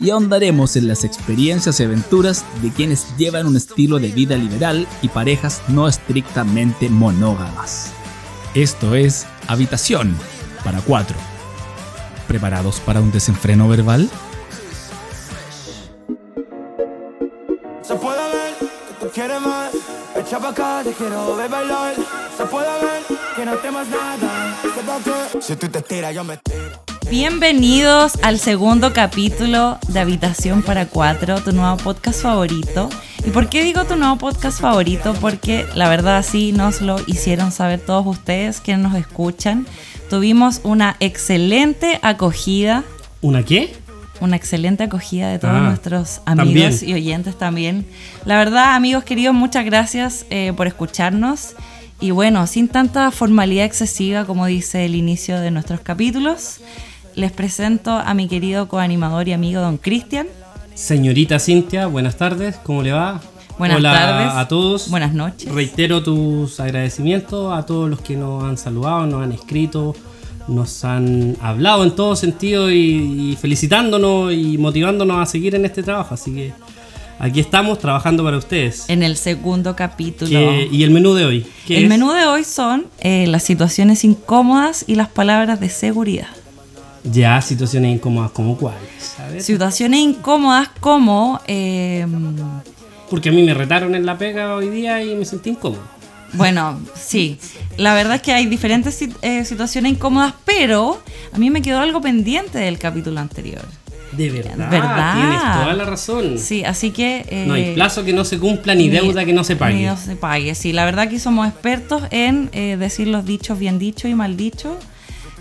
y ahondaremos en las experiencias y aventuras de quienes llevan un estilo de vida liberal y parejas no estrictamente monógamas. Esto es Habitación para cuatro. ¿Preparados para un desenfreno verbal? Se puede ver que tú quieres más. Echa pa' acá, te quiero ver bailar. Se puede ver que no temas nada. Sepa que si tú te tiras, yo me tiro. Bienvenidos al segundo capítulo de Habitación para Cuatro, tu nuevo podcast favorito. ¿Y por qué digo tu nuevo podcast favorito? Porque la verdad sí nos lo hicieron saber todos ustedes quienes nos escuchan. Tuvimos una excelente acogida, ¿Una qué? una excelente acogida de todos Ah, nuestros amigos también. y oyentes también. La verdad, amigos queridos, muchas gracias eh, por escucharnos. Y bueno, sin tanta formalidad excesiva como dice el inicio de nuestros capítulos, les presento a mi querido coanimador y amigo don Cristian. Señorita Cintia, buenas tardes, ¿cómo le va? Buenas Hola tardes. a todos. Buenas noches. Reitero tus agradecimientos a todos los que nos han saludado, nos han escrito, nos han hablado en todo sentido y, y felicitándonos y motivándonos a seguir en este trabajo. Así que aquí estamos trabajando para ustedes. En el segundo capítulo. Que- ¿Y el menú de hoy? ¿Qué el es? menú de hoy son eh, las situaciones incómodas y las palabras de seguridad. Ya, situaciones incómodas como cuáles. A ver. Situaciones incómodas como... eh, Porque a mí me retaron en la pega hoy día y me sentí incómodo. Bueno, sí. La verdad es que hay diferentes eh, situaciones incómodas, pero a mí me quedó algo pendiente del capítulo anterior. De verdad, ¿Verdad? tienes toda la razón. Sí, así que... eh, No hay plazo que no se cumpla ni, deuda que no se pague. Ni no se pague, sí. La verdad que somos expertos en eh, decir los dichos bien dichos y mal dichos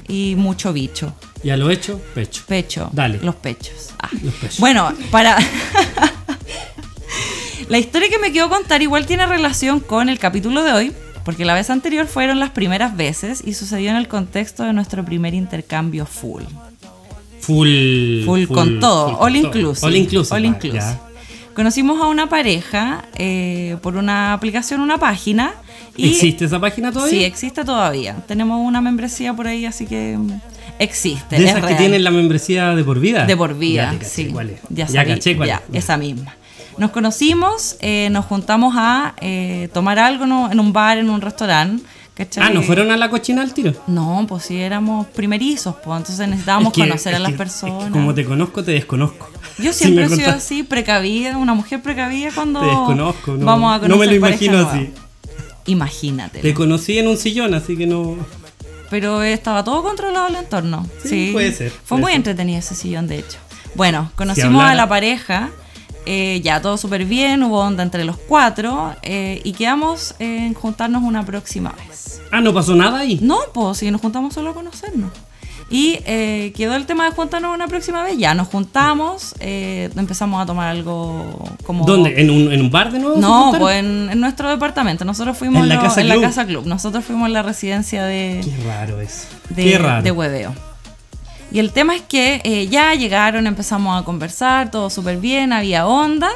y mucho bicho. Y a lo hecho, pecho. Pecho. Dale. Los pechos. Ah. Los pechos. Bueno, para... la historia que me quiero contar igual tiene relación con el capítulo de hoy, porque la vez anterior fueron las primeras veces y sucedió en el contexto de nuestro primer intercambio full. Full, Full, con todo, all inclusive. All inclusive. All inclusive. Conocimos a una pareja eh, por una aplicación, una página. Y ¿Existe esa página todavía? Sí, existe todavía. Tenemos una membresía por ahí, así que existe. De es esas que real. tienen la membresía de por vida. De por vida, Ya caché sí. cuál es. Ya, Ya, sabí- caché cuál ya, es. Ya. esa misma. Nos conocimos, eh, nos juntamos a eh, tomar algo ¿no? en un bar, en un restaurante. ¿cachai? Ah, ¿no fueron a la cochina al tiro? No, pues sí, éramos primerizos, pues entonces necesitábamos Es que- conocer a las que- personas. es que como te conozco, te desconozco. Yo Si siempre he sido así, precavida, una mujer precavida cuando Te desconozco. No, vamos a conocer no me lo imagino nueva. así. Imagínate. Te conocí en un sillón, así que no. Pero estaba todo controlado el entorno. Sí, Sí, puede ser, Fue puede muy ser. entretenido ese sillón, de hecho. Bueno, conocimos a la pareja. eh, ya todo súper bien, hubo onda entre los cuatro. eh, y quedamos en juntarnos una próxima vez. Ah, no pasó nada ahí. No, pues si nos juntamos solo a conocernos. Y eh, quedó el tema de juntarnos una próxima vez. Ya nos juntamos, eh, empezamos a tomar algo como. ¿Dónde? ¿En un, ¿En un bar de nuevo? No, pues en, en nuestro departamento. Nosotros fuimos ¿En la lo- casa en la club? casa club. Nosotros fuimos en la residencia de, Qué raro eso. de, Qué raro. de hueveo. Y el tema es que eh, ya llegaron, empezamos a conversar, todo súper bien, había onda.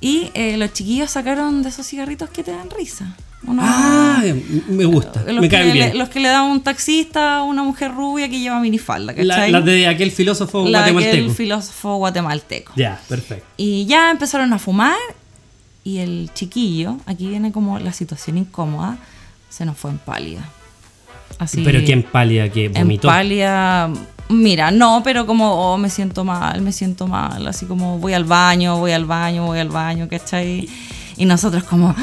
Y eh, los chiquillos sacaron de esos cigarritos que te dan risa. Ah, me gusta. los, me que caen le, bien. los que le da un taxista a una mujer rubia que lleva minifalda, La- ¿cachai? Las de aquel filósofo La de aquel guatemalteco. filósofo guatemalteco. Ya, perfecto. Y ya empezaron a fumar y el chiquillo, aquí viene como la situación incómoda, se nos fue en pálida. Así, Pero quién pálida que en vomitó. pálida Mira, no, pero como oh, me siento mal, me siento mal, así como voy al baño, voy al baño, voy al baño, ¿cachai? Y nosotros como,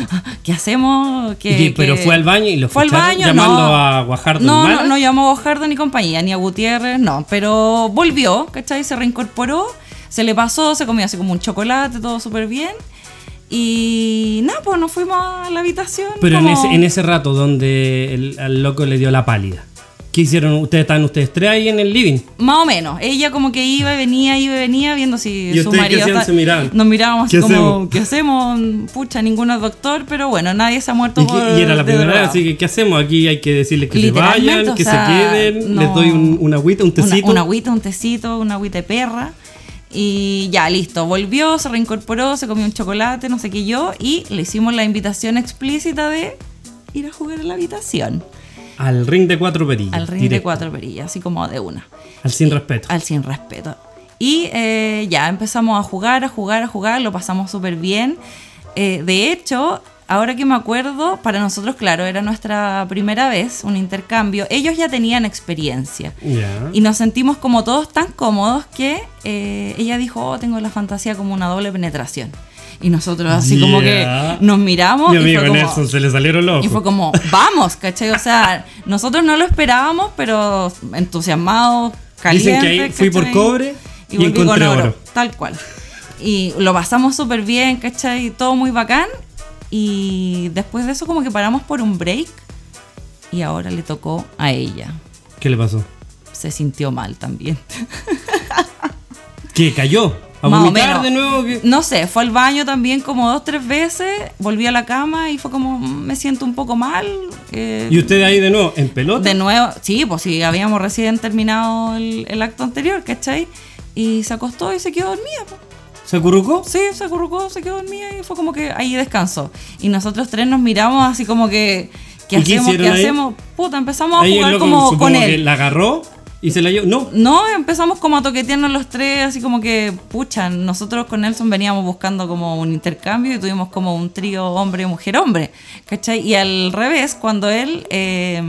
¿qué hacemos? ¿Qué, pero fue al baño y lo fue al baño, llamando no. a Guajardo No, no, no llamó a Guajardo ni compañía, ni a Gutiérrez, no, pero volvió, ¿cachai? Se reincorporó, se le pasó, se comió así como un chocolate, todo súper bien. Y nada, pues nos fuimos a la habitación. Pero en ese, en ese rato donde el, al loco le dio la pálida, ¿qué hicieron? ¿Ustedes estaban ustedes tres ahí en el living? Más o menos. Ella como que iba y venía, iba y venía, viendo si ¿Y su qué marido... hacían? Se miraban. Nos mirábamos así ¿Qué como, hacemos? ¿qué hacemos? Pucha, ninguno es doctor, pero bueno, nadie se ha muerto Y, por y era la primera vez, así que ¿qué hacemos? Aquí hay que decirles que se vayan, o que sea, se queden, no- les doy un, una agüita, un Una- tecito. Una, agüita, un tecito, una agüita de perra. Y ya, listo. Volvió, se reincorporó, se comió un chocolate, no sé qué yo. Y le hicimos la invitación explícita de ir a jugar a la habitación. Al ring de cuatro perillas. Al ring de cuatro perillas, así como de una. Al sin respeto. Al sin respeto. Y eh, ya empezamos a jugar, a jugar, a jugar, lo pasamos súper bien. Eh, de hecho, ahora que me acuerdo, para nosotros, claro, era nuestra primera vez, un intercambio. Ellos ya tenían experiencia. Ya. Y nos sentimos como todos tan cómodos que eh, ella dijo, oh, tengo la fantasía como una doble penetración. Y nosotros así como que nos miramos Mi y amigo fue, como, Nelson se le salieron los y fue como, vamos, ¿cachai? O sea, nosotros no lo esperábamos, pero entusiasmados, calientes. Dicen que ahí fui por cobre y volví con encontré oro. Tal cual. Y lo pasamos súper bien, ¿cachai? Todo muy bacán. Y después de eso como que paramos por un break y ahora le tocó a ella. ¿Qué le pasó? Se sintió mal también. ¿Qué? ¿Cayó? ¿A Más o menos. de nuevo? ¿Qué? No sé, fue al baño también como dos, tres veces, volví a la cama y fue como, "Mm, me siento un poco mal. eh, ¿Y usted ahí de nuevo? ¿En pelota? De nuevo, sí, pues sí, habíamos recién terminado el, el acto anterior, ¿cachai? Y se acostó y se quedó dormida. pues. ¿Se acurrucó? Sí, se acurrucó, se quedó dormida y fue como que ahí descansó. Y nosotros tres nos miramos así como que, ¿qué ¿Y qué hacemos? ¿Qué hacemos? Puta, empezamos a Ahí jugar loco como con él. la agarró y se la llevó. No. No, empezamos como a toquetearnos los tres, así como que, pucha, nosotros con Nelson veníamos buscando como un intercambio y tuvimos como un trío hombre-mujer-hombre, ¿cachai? Y al revés, cuando él, eh,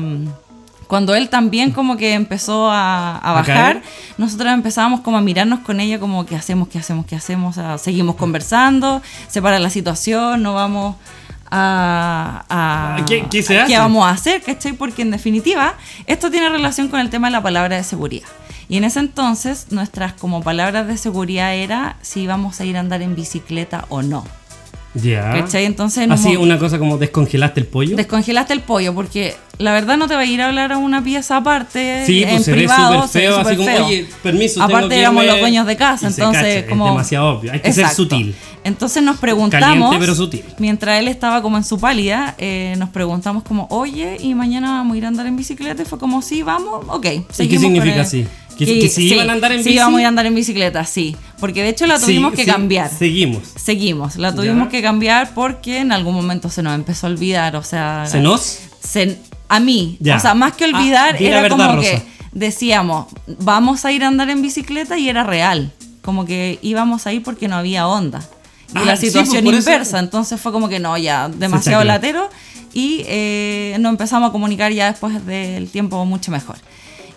cuando él también como que empezó a, a ¿A bajar, nosotros empezábamos como a mirarnos con ella como, ¿qué hacemos? ¿Qué hacemos? ¿Qué hacemos? O sea, seguimos conversando, se para la situación, no vamos a... a- ¿Qué- qué se vamos a hacer? ¿Cachai? Porque en definitiva, esto tiene relación con el tema de la palabra de seguridad. Y en ese entonces, nuestras como palabras de seguridad era si íbamos a ir a andar en bicicleta o no. Ya. ¿Cachai? Entonces, en Así, una cosa como descongelaste el pollo. descongelaste el pollo, porque la verdad no te va a ir a hablar a una pieza aparte, Sí, pues en se ve privado, súper ve feo, así súper como, feo. oye, permiso, Aparte éramos los dueños de casa, entonces cacha, es como... demasiado obvio, hay que ser sutil. Entonces nos preguntamos, Caliente, pero sutil. mientras él estaba como en su pálida, eh, nos preguntamos como, oye, ¿y mañana vamos a ir a andar en bicicleta? Y fue como, sí, vamos, ok. ¿Y qué significa el- sí? ¿Que, que si iban a andar en sí, íbamos a andar en bicicleta, sí. Porque de hecho la Sí, tuvimos que sí, cambiar. Seguimos. Seguimos, la tuvimos Ya. que cambiar porque en algún momento se nos empezó a olvidar, o sea... ¿Se nos? se- a mí, Ya. o sea, más que olvidar, Ah, la era verdad, como Rosa. que decíamos, vamos a ir a andar en bicicleta y era real. Como que íbamos a ir porque no había onda. Y Ah, la sí, situación pues, eso- inversa, entonces fue como que no, ya, demasiado latero. Y eh, nos empezamos a comunicar ya después del tiempo mucho mejor.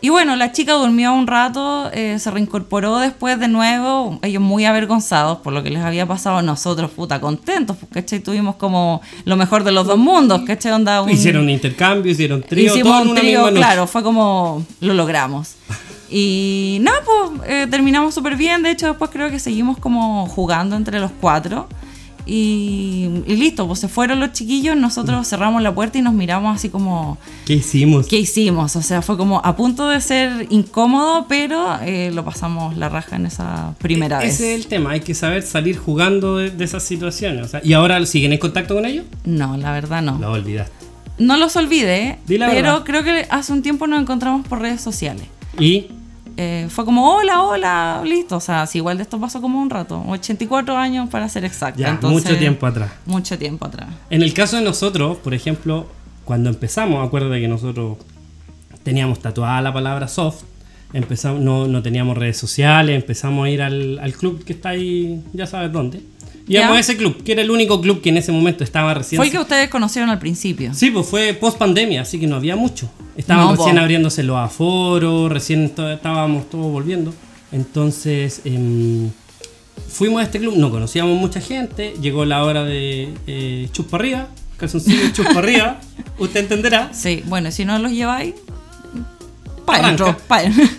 Y bueno, la chica durmió un rato, eh, se reincorporó después de nuevo, ellos muy avergonzados por lo que les había pasado, nosotros puta contentos, pues, ¿cachai? Tuvimos como lo mejor de los dos mundos, ¿cachai? Onda un, Hicieron un intercambio, hicieron trío, Hicimos un trío, claro, fue como lo logramos. Y nada, pues eh, terminamos súper bien. De hecho, después creo que seguimos como jugando entre los cuatro. Y, y listo, pues se fueron los chiquillos. Nosotros cerramos la puerta y nos miramos así como, ¿Qué hicimos? ¿qué hicimos? O sea, fue como a punto de ser incómodo, pero eh, lo pasamos la raja en esa primera vez. Ese es el tema, hay que saber salir jugando de, de esas situaciones. o sea, ¿Y ahora siguen en contacto con ellos? No, la verdad no. Lo olvidaste. No los olvidé, pero verdad. creo que hace un tiempo nos encontramos por redes sociales. Y eh, fue como, hola, hola, listo. O sea, si igual de esto pasó como un rato, 84 años para ser exacta. ya, Entonces, mucho tiempo atrás. Mucho tiempo atrás. En el caso de nosotros, por ejemplo, cuando empezamos, acuérdate que nosotros teníamos tatuada la palabra soft, empezamos, no, no teníamos redes sociales, empezamos a ir al, al club que está ahí, ya sabes dónde. Íbamos Ya. a ese club, que era el único club que en ese momento estaba recién. Fue el que ustedes conocieron al principio. Sí, pues fue post pandemia, así que no había mucho. Estaban No, recién po. abriéndose los aforos, recién to- estábamos todos volviendo. Entonces, em, fuimos a este club, no conocíamos mucha gente, llegó la hora de eh, chuspa arriba, calzoncillo chuspa arriba, usted entenderá. Sí, bueno, si no los lleváis, para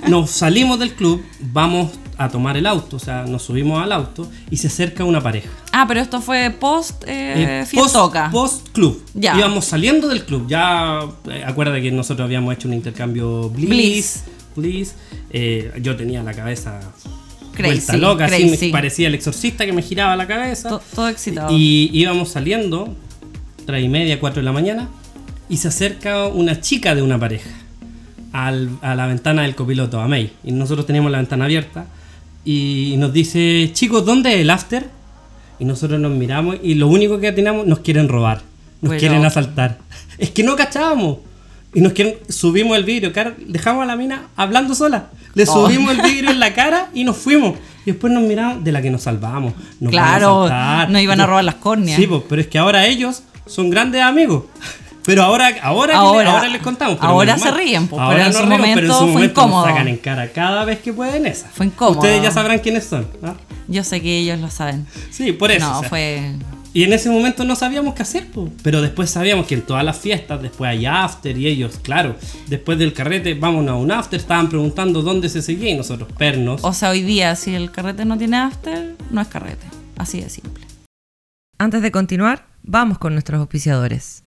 Nos salimos del club, vamos a tomar el auto, o sea, nos subimos al auto y se acerca una pareja. Ah, pero esto fue post eh, Eh, fiestoca. Post, club. Ya. Íbamos saliendo del club. Ya, eh, acuérdate que nosotros habíamos hecho un intercambio Bliss. Bliss. Bliss. Eh, yo tenía la cabeza Crazy, vuelta loca, así me parecía el exorcista que me giraba la cabeza. To- todo excitado. Y íbamos saliendo, tres y media, cuatro de la mañana, y se acerca una chica de una pareja al- a la ventana del copiloto, a May. Y nosotros teníamos la ventana abierta. Y nos dice, chicos, ¿dónde es el after? Y nosotros nos miramos y lo único que atinamos, nos quieren robar. Nos quieren asaltar. Es que no cachábamos. Y nos quieren, subimos el vidrio, dejamos a la mina hablando sola. Le Oh. subimos el vidrio en la cara y nos fuimos. Y después nos miramos de la que nos salvamos. Nos Claro, nos iban a robar las córneas. Sí, pues, pero es que ahora ellos son grandes amigos. Pero ahora, ahora, Ahora- ahora les contamos. pero ahora se ríen, pues, Ahora pero en su reímos, pero en momento su fue momento nos incómodo. sacan en cara cada vez que pueden esa. Fue incómodo. Ustedes ya sabrán quiénes son. ¿ah? Yo sé que ellos lo saben. Sí, por eso. no, o sea. fue. Y en ese momento no sabíamos qué hacer, po. pero después sabíamos que en todas las fiestas, después hay after y ellos, claro, después del carrete, vámonos a un after, estaban preguntando dónde se seguía y nosotros, pernos. O sea, hoy día, si el carrete no tiene after, no es carrete. Así de simple. Antes de continuar, vamos con nuestros auspiciadores.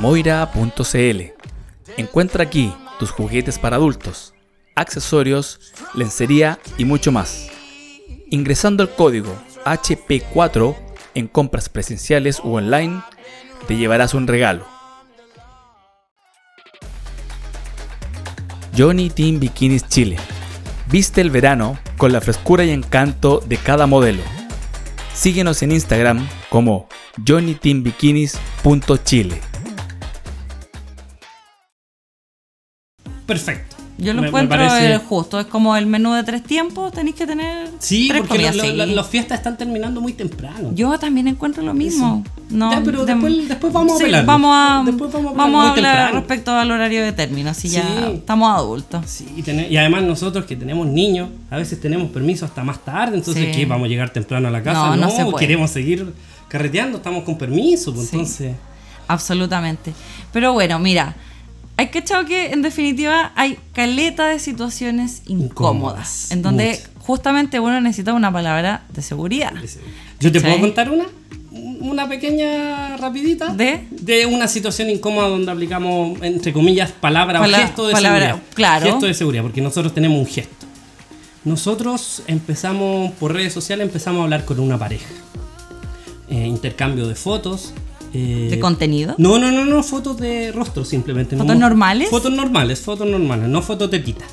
Moira.cl Encuentra aquí tus juguetes para adultos, accesorios, lencería y mucho más. Ingresando el código HP4 en compras presenciales u online, te llevarás un regalo. Johnny Team Bikinis Chile. Viste el verano con la frescura y encanto de cada modelo. Síguenos en Instagram como johnnyteambikinis.chile. Perfecto. Yo lo Me- me encuentro parece- eh, justo. Es como el menú de tres tiempos. Tenéis que tener Sí, tres porque comidas. lo- las fiestas están terminando muy temprano. Yo también encuentro lo mismo. No, Ya, pero de- después- después vamos a sí. Vamos a, Después vamos a vamos hablar a hablar temprano. respecto al horario de término. Así ya Sí. estamos adultos. Sí, y, y además nosotros que tenemos niños, a veces tenemos permiso hasta más tarde, entonces. ¿qué? ¿Vamos a llegar temprano a la casa? No, No, no se puede. queremos seguir carreteando, estamos con permiso, pues Sí. entonces... Absolutamente. Pero bueno, mira, hay que echar que en definitiva hay caleta de situaciones incómodas, Incómodas, en donde muchas. justamente uno necesita una palabra de seguridad. ¿Yo te ¿Sí? puedo contar una? Una pequeña rapidita. ¿De? De una situación incómoda donde aplicamos, entre comillas, palabra Pala- o gesto de palabra, seguridad. claro. Gesto de seguridad, porque nosotros tenemos un gesto. Nosotros empezamos, por redes sociales, empezamos a hablar con una pareja. Eh, intercambio de fotos. Eh, ¿De contenido? No, no, no, no, fotos de rostro simplemente. ¿Fotos no, normales? Fotos normales, fotos normales, no fotos tetitas.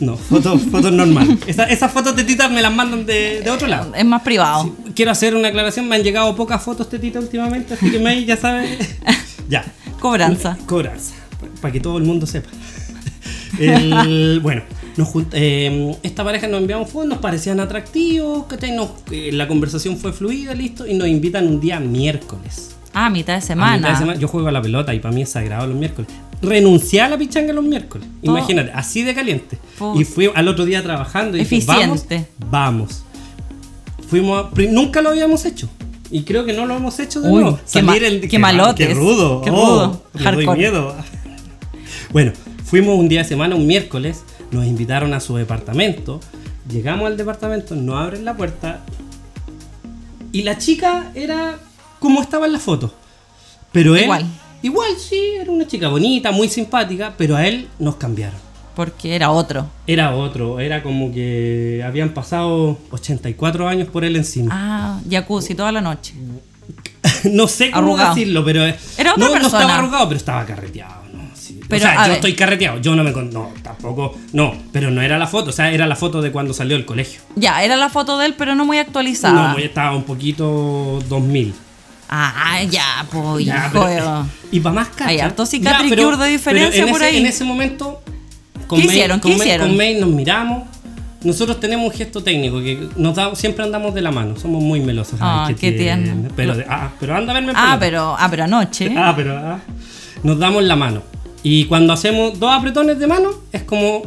No, fotos, fotos normales. Esa- esas fotos tetitas me las mandan de, de otro lado. Es más privado. Quiero hacer una aclaración, me han llegado pocas fotos tetitas últimamente, así que May ya sabe. ya. Cobranza. Cobranza, para que todo el mundo sepa. El- bueno, nos eh, esta pareja nos enviamos fotos, nos parecían atractivos. Nos- eh, la conversación fue fluida, listo, y nos invitan un día miércoles. Ah, mitad de A semana. mitad de semana. Yo juego a la pelota y para mí es sagrado los miércoles. Renuncié a la pichanga los miércoles. Todo- Imagínate, así de caliente. Y fui al otro día trabajando y dije, vamos, Eficiente. vamos. Fuimos a- nunca lo habíamos hecho. Y creo que no lo hemos hecho de Uy, nuevo. qué ma- qué malotes. Qué rudo. Qué oh, rudo. le doy miedo. Bueno, fuimos un día de semana, un miércoles. Nos invitaron a su departamento. Llegamos al departamento, nos abren la puerta. Y la chica era como estaba en la foto. Pero él. Igual. Igual, sí, era una chica bonita, muy simpática. Pero a él nos cambiaron. Porque era otro. Era otro, era como que habían pasado 84 años por él encima. Ah, jacuzzi toda la noche. no sé cómo Arrugado. decirlo, pero. Era otra no, no persona. estaba arrugado, pero estaba carreteado. ¿no? Sí. Pero, o sea, yo ver. estoy carreteado, yo no me. No, tampoco. No, pero no era la foto, o sea, era la foto de cuando salió del colegio. Ya, era la foto de él, pero no muy actualizada. No, estaba un poquito 2000. Ah, ya, pues, Ya, pero- y para más cacha. Hay harto cicatricure de diferencia pero en por ese- ahí. En ese momento. ¿Qué hicieron? ¿Qué con May- hicieron? con May nos miramos. Nosotros tenemos un gesto técnico que nos da, siempre andamos de la mano, somos muy melosos. Ah, qué tierno. Pero, ah, pero anda a verme Ah, pero, ah, pero anoche. Ah, pero ah, nos damos la mano. Y cuando hacemos dos apretones de mano, es como.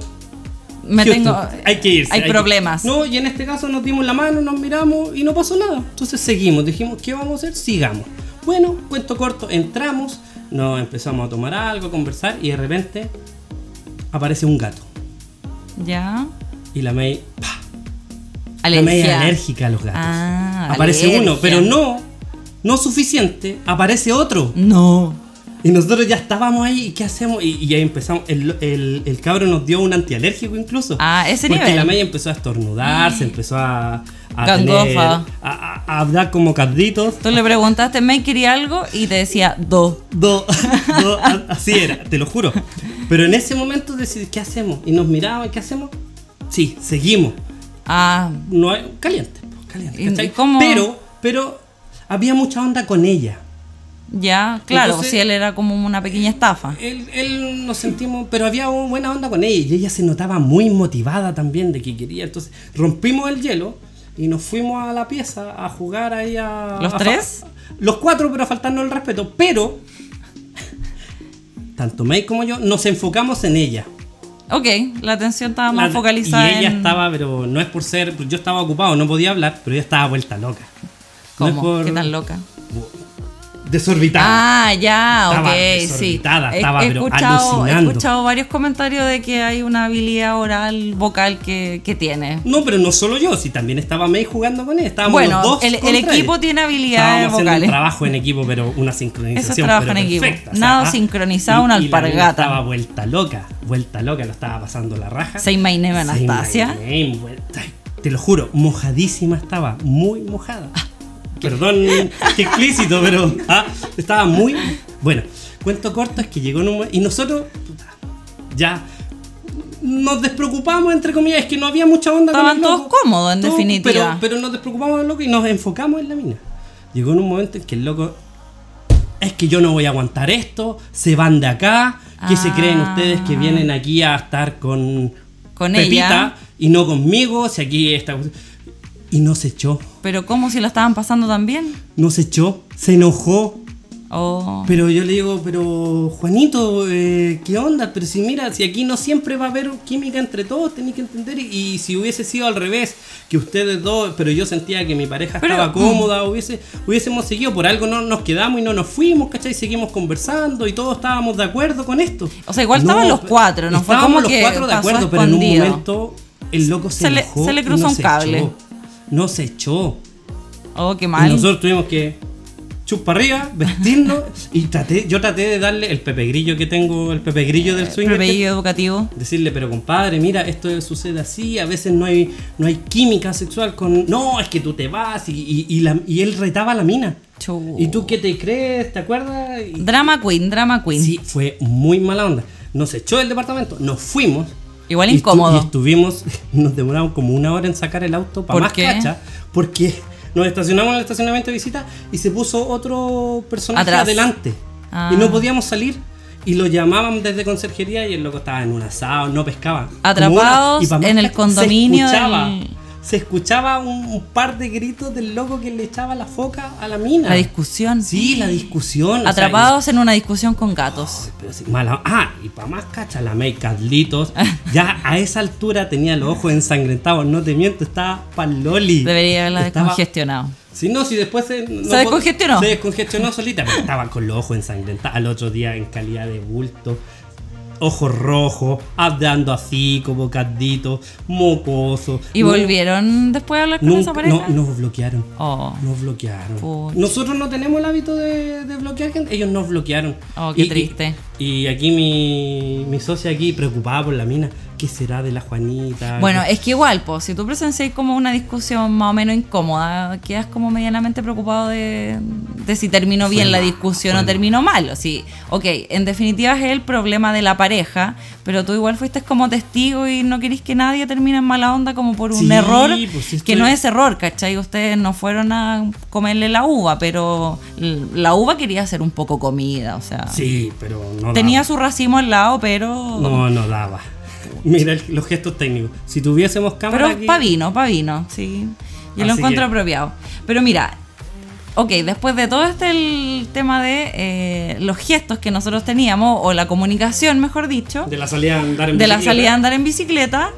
Me Houston, tengo. hay que irse. Hay que- problemas. No, y en este caso nos dimos la mano, nos miramos y no pasó nada. Entonces seguimos, dijimos, ¿qué vamos a hacer? Sigamos. Bueno, cuento corto, entramos, nos empezamos a tomar algo, a conversar y de repente aparece un gato. Ya. Y la May, ¡pah! la May es alérgica a los gatos. Ah, aparece alergia. uno, pero no, no suficiente, aparece otro. No. Y nosotros ya estábamos ahí, ¿y qué hacemos? Y, y ahí empezamos, el, el, el cabro nos dio un antialérgico incluso. Ah, ese Porque nivel. la Maya empezó a estornudar, se empezó a, a, tener- a, a- hablar como carditos. Tú le preguntaste, ¿me quería algo? Y te decía, do. Do- do- así era, te lo juro. Pero en ese momento decidí, ¿qué hacemos? Y nos mirábamos, ¿qué hacemos? Sí, seguimos. Ah, No caliente, caliente. Pero, pero había mucha onda con ella. Ya, claro, Entonces- si él era como una pequeña estafa. Él, él nos sentimos, pero había una buena onda con ella y ella se notaba muy motivada también de que quería. Entonces rompimos el hielo y nos fuimos a la pieza a jugar ahí a. ¿Los a- tres? Los cuatro, pero a faltarnos el respeto. Pero, tanto May como yo, nos enfocamos en ella. Ok, la atención estaba más La- focalizada Y ella en... estaba, pero no es por ser. Yo estaba ocupado, no podía hablar, pero ella estaba vuelta loca. No es ¿Cómo? por- ¿Qué tan loca? Desorbitada. Ah, ya, Estaba ok, sí. desorbitada, He- estaba, he, pero escuchado, he escuchado varios comentarios de que hay una habilidad oral, vocal que, que tiene. No, pero no solo yo, si también estaba May jugando con él. Estábamos Bueno, los dos el, equipo él. tiene habilidades Estábamos haciendo vocales. un trabajo en equipo, pero una sincronización. Eso es trabajo en equipo. perfecta, Nada ah, sincronizado, y- una alpargata. Estaba vuelta loca, vuelta loca, lo estaba pasando la raja. Say my name, Say my Anastasia. name, vuelta- ay, Te lo juro, mojadísima estaba, muy mojada. Ah, Perdón, qué explícito, pero ah, estaba muy. Bueno, cuento corto es que llegó en un Y nosotros, ya nos despreocupamos, entre comillas, es que no había mucha onda Estaban con el todos loco. cómodos, en definitiva. Pero, pero nos despreocupamos del loco y nos enfocamos en la mina. Llegó en un momento en que el loco. Es que yo no voy a aguantar esto, se van de acá. ¿Qué se creen Ah. ustedes que vienen aquí a estar con, Con Pepita ella. y no conmigo? Si aquí está. Y no se echó, Pero ¿cómo si lo estaban pasando tan bien? no se echó, se enojó. Oh, Pero yo le digo, pero Juanito, eh, ¿qué onda? Pero si mira, si aquí no siempre va a haber química entre todos, tenéis que entender. Y, y si hubiese sido al revés, que ustedes dos, pero yo sentía que mi pareja Pero, estaba mm. cómoda, hubiese, hubiésemos seguido, por algo no nos quedamos y no nos fuimos, ¿cachai? Seguimos conversando y todos estábamos de acuerdo con esto. O sea, igual estaban los cuatro, no fue estábamos como los que cuatro de acuerdo, pero en un momento el loco se, Se le- enojó se le cruzó un cable. echó. No se echó. oh, qué Y mal. nosotros tuvimos que chup para arriba, vestirnos y traté, yo traté de darle el pepe grillo que tengo, el pepe grillo del swing. Prepello educativo. Decirle, pero compadre, mira, esto sucede así, a veces no hay, no hay química sexual con... No, es que tú te vas y, y- y la- y él retaba a la mina. Chu. ¿Y tú qué te crees? ¿Te acuerdas? Y- Drama queen, drama queen. Sí, fue muy mala onda. Nos echó del departamento, nos fuimos. Igual y estu- incómodo. Y estuvimos, nos demoramos como una hora en sacar el auto para ¿Por más qué? cacha, porque nos estacionamos en el estacionamiento de visita y se puso otro personaje Atrás. adelante. Ah. Y no podíamos salir. Y lo llamaban desde conserjería y el loco estaba en un asado, no pescaba. Atrapados una- en el condominio Se escuchaba, del- se escuchaba un, un par de gritos del loco que le echaba la foca a la mina. La discusión. Sí, la discusión. o sea, Atrapados en una discusión con gatos. pero sí, mala. Ah, y para más cacha, la May Carlitos. ya a esa altura tenía los ojos ensangrentados. No te miento, estaba pa'l Loli. Debería haberla Estaba- descongestionado. Si no, si después se. no ¿Se descongestionó? Se descongestionó solita, pero estaba con los ojos ensangrentados. Al otro día en calidad de bulto. Ojos rojos, hablando así, como cardito, mocoso. ¿Y No- volvieron después a hablar con nunca- esa pareja? No, nos bloquearon. Oh. Nos bloquearon. Nosotros no tenemos el hábito de, de bloquear gente, ellos nos bloquearon. Oh, qué triste. Y, aquí mi, mi socia aquí preocupada por la mina. ¿Qué será de la Juanita? Bueno, es que igual, pues, si tú presencias como una discusión más o menos incómoda, quedas como medianamente preocupado de, de si terminó bien la discusión o terminó mal. O si, ok, en definitiva es el problema de la pareja, pero tú igual fuiste como testigo y no querís que nadie termine en mala onda como por un Sí, error, pues, que no es- error, ¿cachai? Ustedes no fueron a comerle la uva, pero la uva quería ser un poco comida, o sea, Sí, pero no tenía daba. su racimo al lado, pero... No, no daba. Mira el- los gestos técnicos. Si tuviésemos cámara Pero aquí, pa' vino, pa' vino, sí. Yo lo encuentro que- apropiado. Pero mira, ok, después de todo este el tema de eh, los gestos que nosotros teníamos, o la comunicación, mejor dicho, de la salida a andar en de la bicicleta, salida a andar en bicicleta,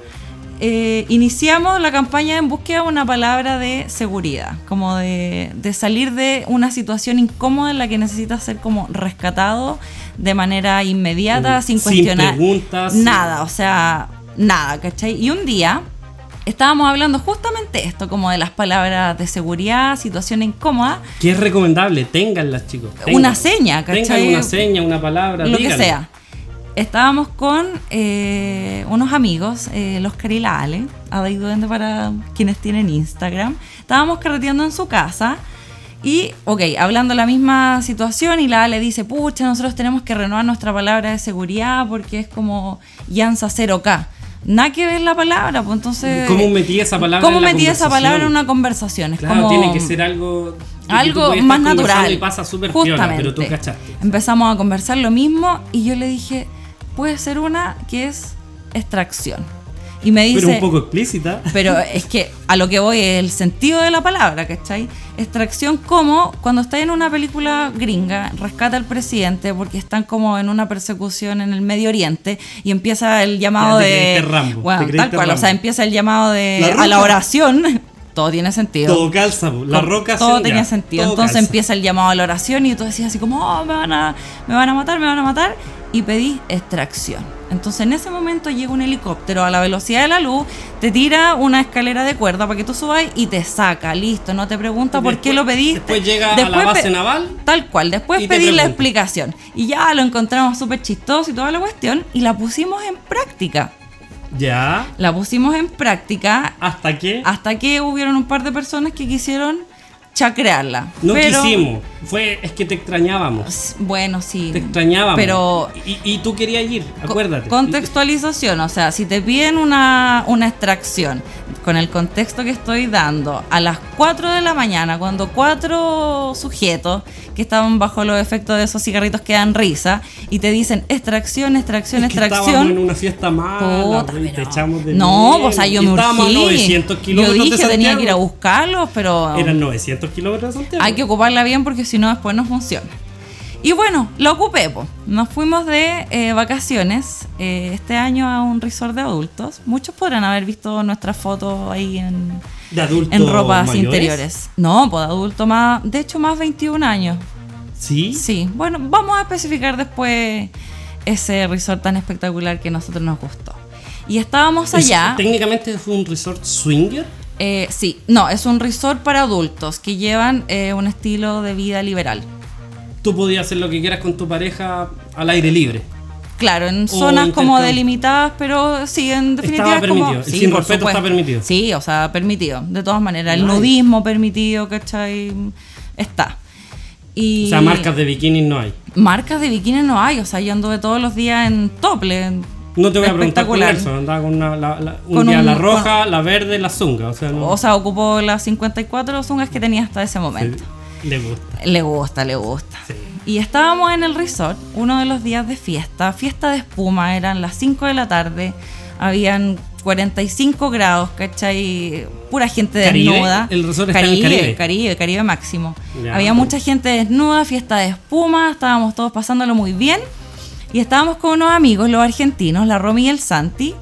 eh, iniciamos la campaña en búsqueda de una palabra de seguridad, como de, de salir de una situación incómoda en la que necesitas ser como rescatado de manera inmediata, Mm, sin sin cuestionar preguntas. nada, o sea, nada, ¿cachai? Y un día estábamos hablando justamente esto, como de las palabras de seguridad, situación incómoda, Que es recomendable, ténganlas, chicos. Una seña, ¿cachai? Tengan una seña, una palabra, lo que sea. Estábamos con eh, unos amigos, eh, los Oscar y la Ale, Duende para quienes tienen Instagram. Estábamos carreteando en su casa y, ok, hablando la misma situación y la Ale dice, pucha, nosotros tenemos que renovar nuestra palabra de seguridad porque es como Yansa 0K. Nada que ver la palabra, pues entonces... ¿Cómo metí esa palabra ¿Cómo en la metí esa palabra en una conversación? Es Claro, como tiene que ser algo. algo más natural. Y pasa súper pero tú cachaste. Empezamos a conversar lo mismo y yo le dije, puede ser una que es extracción. Y me dice, Pero un poco explícita. pero es que a lo que voy es el sentido de la palabra, ¿cachai? Extracción como cuando está en una película gringa, rescata al presidente porque están como en una persecución en el Medio Oriente y empieza el llamado te de... Rambo, Bueno, tal cual, o Rambo. sea, empieza el llamado de... La a la oración. Todo tiene sentido. Todo calza, la roca todo tenía ya, sentido todo entonces calza. empieza el llamado a la oración y tú decías así como oh, me van a me van a matar me van a matar y pedí extracción. Entonces en ese momento llega un helicóptero a la velocidad de la luz te tira una escalera de cuerda para que tú subas y te saca. Listo no te pregunta por qué lo pediste. después llega a la base naval tal cual después y te pedí la explicación. Y ya lo encontramos súper chistoso y toda la cuestión y la pusimos en práctica. Ya. la pusimos en práctica ¿Hasta qué? hasta que hubieron un par de personas que quisieron chacrearla. no Pero- quisimos. Fue, es que te extrañábamos. Bueno, sí. Te extrañábamos. Pero Y, y tú querías ir, acuérdate. contextualización, o sea, si te piden una, una extracción con el contexto que estoy dando a las 4 de la mañana, cuando cuatro sujetos que estaban bajo los efectos de esos cigarritos que dan risa y te dicen extracción, extracción, Es que estábamos en extracción. una fiesta mala, Puta, güey, te echamos de no, o sea, yo me urgí. 900 Yo kilómetros dije de tenía que ir a buscarlos, pero Eran 900 kilómetros de Santiago. hay que ocuparla bien porque si no después no funciona. Y bueno, lo ocupé. po. Nos fuimos de eh, vacaciones eh, este año a un resort de adultos. Muchos podrán haber visto nuestras fotos ahí en, de en ropas mayores. interiores. No, pues de adulto más, de hecho más 21 años. Sí. Sí, bueno, vamos a especificar después ese resort tan espectacular que a nosotros nos gustó. Y estábamos Es- allá. técnicamente fue un resort swinger. Eh, sí, no, es un resort para adultos que llevan eh, un estilo de vida liberal. Tú podías hacer lo que quieras con tu pareja al aire libre. Claro, en zonas como delimitadas, pero sí, en definitiva Estaba es como... permitido. El sí, sin respeto supuesto. está permitido. Sí, o sea, permitido. De todas maneras, el Nice. nudismo permitido, ¿cachai? Está. Y O sea, marcas de bikinis no hay. marcas de bikini no hay, o sea, yo anduve todos los días en tople. No te voy a preguntar Espectacular. Nelson. Andaba con una, la, la- un Con día un- la roja, la verde, la zunga. O sea, no. O sea, ocupó las 54 zungas que tenía hasta ese momento. le gusta. Le gusta, le gusta. Sí. Y estábamos en el resort, uno de los días de fiesta, fiesta de espuma, eran las 5 de la tarde, habían 45 grados, ¿cachai? Pura gente ¿Caribe? desnuda. El resort está en Caribe, Caribe. Caribe, Caribe máximo. Ya. Había mucha gente desnuda, fiesta de espuma, estábamos todos pasándolo muy bien. Y estábamos con unos amigos, los argentinos, la Romy y el Santi.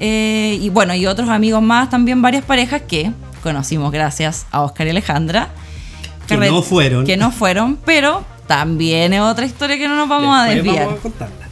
eh, y bueno, y otros amigos más, también varias parejas que conocimos gracias a Oscar y Alejandra. Que no fueron. Que no fueron, pero también es otra historia que no nos vamos a desviar. Vamos a contarla.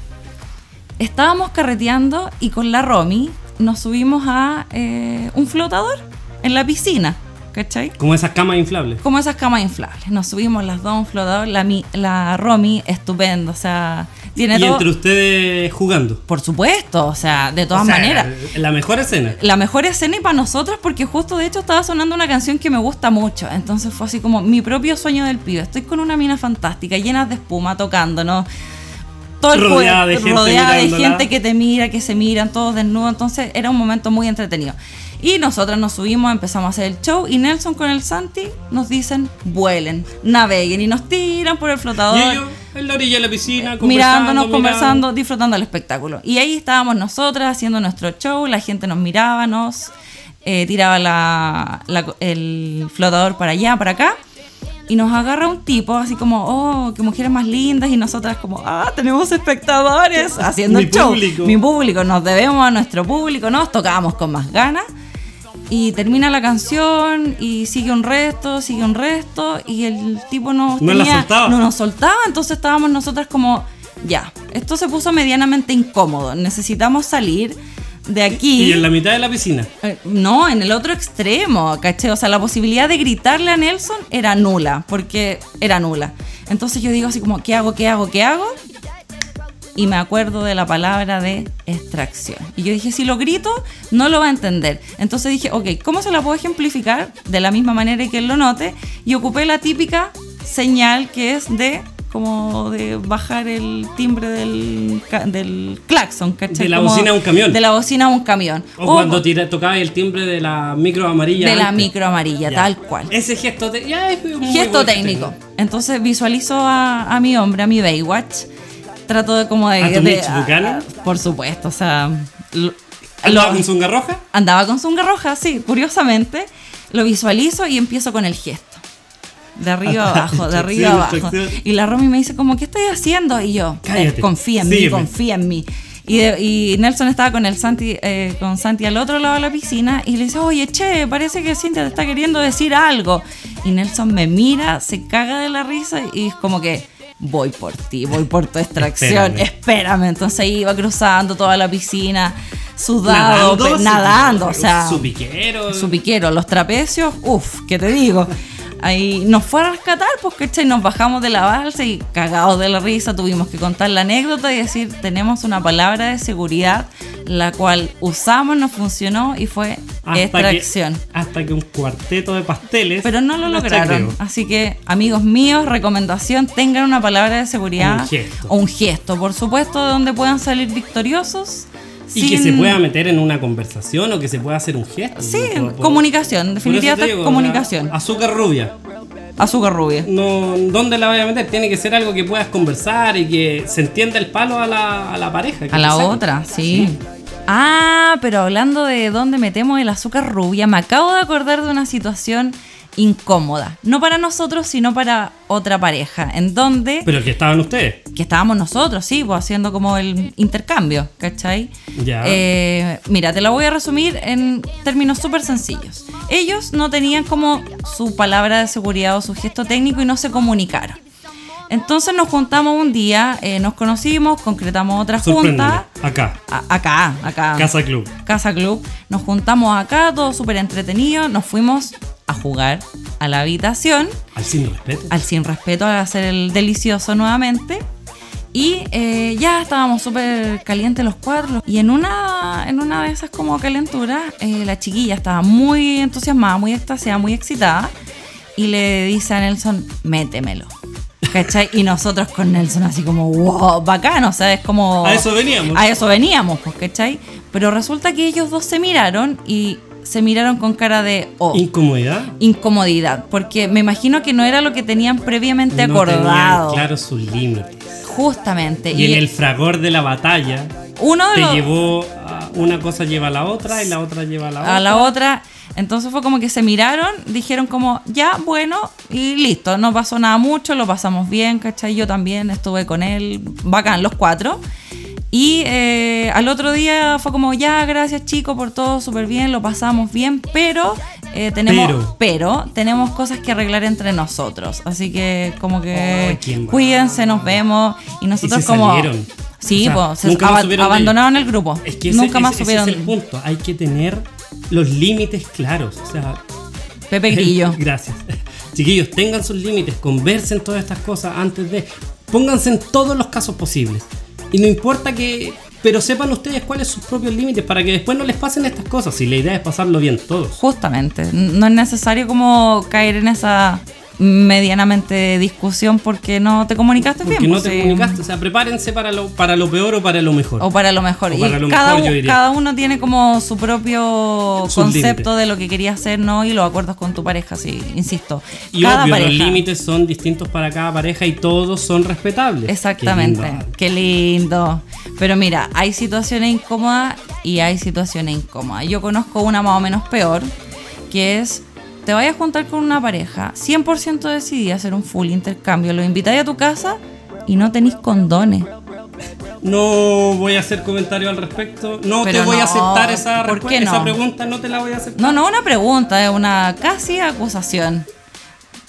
Estábamos carreteando y con la Romy nos subimos a eh, un flotador en la piscina, ¿cachai? Como esas camas inflables. Como esas camas inflables. Nos subimos las dos a un flotador. La, mi- la Romy, estupendo, o sea, tiene Y todo. entre ustedes jugando. Por supuesto, o sea, de todas O sea, maneras. La mejor escena. La mejor escena y para nosotros porque justo de hecho estaba sonando una canción que me gusta mucho. Entonces fue así como mi propio sueño del pibe. Estoy con una mina fantástica, llenas de espuma, tocándonos. Todo el Rodeada juego- de gente rodeada de gente que te mira, que se miran, todos desnudos. Entonces era un momento muy entretenido. Y nosotras nos subimos, empezamos a hacer el show y Nelson con el Santi nos dicen vuelen, naveguen y nos tiran por el flotador. Y ellos En la orilla de la piscina, conversando, mirándonos, mirando. conversando, disfrutando el espectáculo. Y ahí estábamos nosotras haciendo nuestro show, la gente nos miraba, nos eh, tiraba la- la- el flotador para allá, para acá. Y nos agarra un tipo así como, oh, qué mujeres más lindas. Y nosotras como, ah, tenemos espectadores haciendo Mi el show. público. Mi público, nos debemos a nuestro público, nos tocábamos con más ganas. Y termina la canción y sigue un resto, sigue un resto y el tipo nos No la soltaba. no nos soltaba, entonces estábamos nosotras como, ya, esto se puso medianamente incómodo, necesitamos salir de aquí. Y en la mitad de la piscina. Eh, No, en el otro extremo, ¿caché? O sea, la posibilidad de gritarle a Nelson era nula, porque era nula. Entonces yo digo así como, ¿qué hago, qué hago, qué hago? Y me acuerdo de la palabra de extracción. Y yo dije, si lo grito, no lo va a entender. Entonces dije, ok, ¿cómo se la puedo ejemplificar de la misma manera que él lo note? Y ocupé la típica señal que es de como de bajar el timbre del, del claxon, ¿cachai? De la Como bocina a un camión. De la bocina a un camión. O cuando tira, tocaba el timbre de la micro amarilla. de la antes. micro amarilla, Ya. tal cual. Ese gesto, te- ya es muy Gesto técnico. Entonces visualizo a, a mi hombre, a mi Baywatch. Trato de como de... ¿A tu de- por supuesto, o sea... lo- ¿Andaba lo- con zunga roja? andaba con zunga roja, sí, curiosamente. Lo visualizo y empiezo con el gesto. De arriba Hasta abajo, de arriba abajo. Y la Romy me dice como, ¿qué estoy haciendo? Y yo, eh, Cállate, confía en mí, confía en mí. Y, de- y Nelson estaba con el Santi, eh, con Santi al otro lado de la piscina y le dice, oye, che, parece que Cintia te está queriendo decir algo. Y Nelson me mira, se caga de la risa y es como que, voy por ti, voy por tu extracción, Espérame. espérame. Entonces iba cruzando toda la piscina, sudado, pe- nadando, o sea, Su piquero. su piquero, los trapecios, uff, ¿qué te digo? Ahí nos fue a rescatar, pues, ¿cachai? Nos bajamos de la balsa y cagados de la risa tuvimos que contar la anécdota y decir, tenemos una palabra de seguridad, la cual usamos, nos funcionó y fue hasta extracción. Que, hasta que un cuarteto de pasteles. Pero no lo lograron. Así que, amigos míos, recomendación, tengan una palabra de seguridad O un gesto. o un gesto, por supuesto, de donde puedan salir victoriosos. Y que sin- se pueda meter en una conversación o que se pueda hacer un gesto. Sí, Por- por- comunicación, definitivamente comunicación. azúcar rubia. Azúcar rubia. No, ¿Dónde la voy a meter? Tiene que ser algo que puedas conversar y que se entienda el palo a la, a la pareja. que A la saque. otra, sí. Ah, pero hablando de dónde metemos el azúcar rubia, me acabo de acordar de una situación incómoda. No para nosotros, sino para otra pareja. En donde, Pero que estaban ustedes. Que estábamos nosotros, sí, pues haciendo como el intercambio, ¿cachai? Ya. Eh, mira, te la voy a resumir en términos súper sencillos. Ellos no tenían como su palabra de seguridad o su gesto técnico y no se comunicaron. Entonces nos juntamos un día, eh, nos conocimos, concretamos otra junta. Acá. A- acá, acá. Casa Club. Casa Club. Nos juntamos acá, todo súper entretenido. Nos fuimos a jugar a la habitación, Al sin respeto. al sin respeto, a hacer el delicioso nuevamente. Y eh, ya estábamos súper calientes los cuatro. Y en una, en una de esas como calenturas, eh, la chiquilla estaba muy entusiasmada, muy extasiada, muy excitada. Y le dice a Nelson, métemelo. ¿Cachai? Y nosotros con Nelson así como, wow, bacán, o sea, es como... A eso veníamos. A eso veníamos, pues, ¿cachai? Pero resulta que ellos dos se miraron y se miraron con cara de, oh, Incomodidad. incomodidad. Porque me imagino que no era lo que tenían previamente No acordado. tenían claro sus límites. Justamente. Y en el fragor de la batalla uno de te los- llevó a una cosa lleva a la otra y la otra lleva a la otra. a la otra. Entonces fue como que se miraron, dijeron como, ya, bueno, y listo, no pasó nada mucho, lo pasamos bien, ¿cachai? Yo también estuve con él, bacán, los cuatro. Y eh, al otro día fue como, ya, gracias chicos por todo, súper bien, lo pasamos bien, pero eh, tenemos, Pero. pero. tenemos cosas que arreglar entre nosotros. Así que como que mal. cuídense, nos vemos. Y nosotros se como... salieron. Sí, O sea, pues, se de abandonaron el grupo. Es que ese, nunca más ese- ese supieron. es el punto. Hay que tener los límites claros. O sea, Pepe Grillo. Gracias. Chiquillos, tengan sus límites, conversen todas estas cosas antes de. Pónganse en todos los casos posibles. Y no importa que. Pero sepan ustedes cuáles son sus propios límites para que después no les pasen estas cosas. Si la idea es pasarlo bien todos. Justamente, no es necesario como caer en esa medianamente discusión porque no te comunicaste Porque bien. no pues, te sí. comunicaste. O sea, prepárense para lo, para lo peor o para lo mejor. O para lo mejor. O Y lo cada, mejor, cada uno tiene como su propio Sus concepto límites. de lo que quería hacer, ¿no? Y los acuerdos con tu pareja, sí, insisto. y cada obvio, pareja. los límites son distintos para cada pareja y todos son respetables. Exactamente. Qué lindo. Qué lindo. Pero mira, hay situaciones incómodas y hay situaciones incómodas. Yo conozco una más o menos peor, que es, te vayas a juntar con una pareja, 100% decidí hacer un full intercambio, lo invitáis a tu casa y no tenéis condones. No voy a hacer comentario al respecto. No Pero te voy a no, aceptar esa, ¿por respu- qué esa no? pregunta, no te la voy a aceptar. No, no una pregunta, es una casi acusación.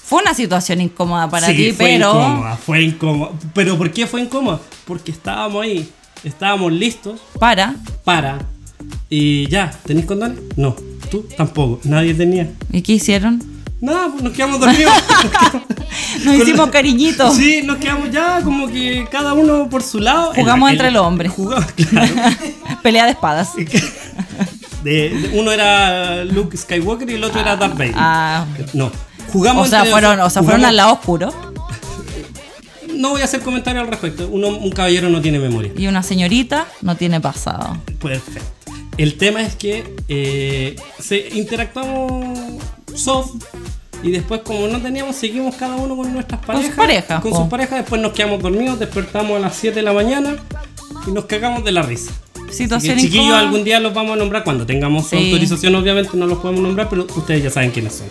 Fue una situación incómoda para Sí, ti, fue pero... incómoda, fue incómoda. ¿Pero por qué fue incómoda? Porque estábamos ahí, estábamos listos Para. para... Y ya, ¿tenéis condones? No, tú tampoco, nadie tenía. ¿Y qué hicieron? Nada, pues nos quedamos dormidos. Nos hicimos cariñitos. Sí, nos quedamos ya como que cada uno por su lado. Jugamos entre los hombres. Jugamos, claro. Pelea de espadas. De- de- uno era Luke Skywalker y el otro era Darth Vader. Ah, No, jugamos o sea, entre- fueron, o sea, fueron al lado oscuro. No voy a hacer comentario al respecto. Uno, un caballero no tiene memoria. Y una señorita no tiene pasado. Perfecto. El tema es que eh, se, interactuamos soft y después como no teníamos, seguimos cada uno con nuestras Con sus parejas. Con po. sus parejas, después nos quedamos dormidos, despertamos a las 7 de la mañana y nos cagamos de la risa. Situación chiquillos incómoda. algún día los vamos a nombrar cuando tengamos Sí. autorización, obviamente no los podemos nombrar, pero ustedes ya saben quiénes son.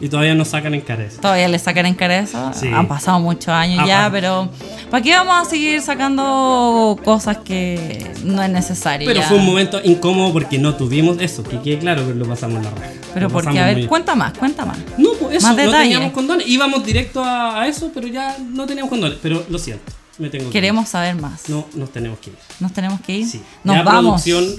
Y todavía nos sacan en cara eso. Todavía le sacan en cara eso. Sí. Han pasado muchos años Ha ya, pasado. pero ¿para qué vamos a seguir sacando cosas que no es necesario? Pero ya? fue un momento incómodo porque no tuvimos eso, que quede claro que lo pasamos la raja. Pero Lo porque, a ver, cuenta más, cuenta más. No, pues eso, Más no detalle. teníamos condones. Íbamos directo a, a eso, pero ya no teníamos condones. Pero lo siento, me tengo que Queremos saber más. ir. No, nos tenemos que ir. Nos tenemos que ir. Sí. Nos Ya vamos. producción,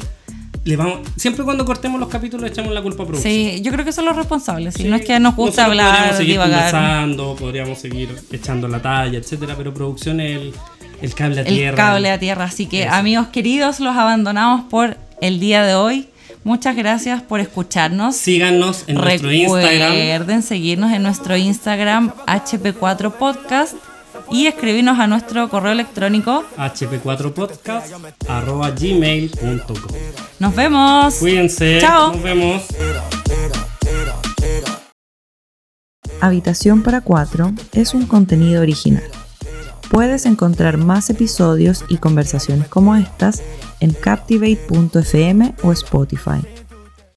le vamos. Siempre cuando cortemos los capítulos echamos la culpa a producción. Sí, yo creo que son los responsables. sí. Sí, No es que nos gusta nosotros hablar, Podríamos seguir divagar. conversando, podríamos seguir echando la talla, etcétera, pero producción es el, el cable a el tierra. cable a tierra. Así que, Eso. amigos queridos, los abandonamos por el día de hoy. Muchas gracias por escucharnos. Síganos en nuestro Instagram. Recuerden seguirnos en nuestro Instagram HP4 Podcast y escribirnos a nuestro correo electrónico. hp4podcast.gmail.com Nos vemos. Cuídense. Chao. Nos vemos. Habitación para cuatro es un contenido original. Puedes encontrar más episodios y conversaciones como estas en captivate.fm o Spotify.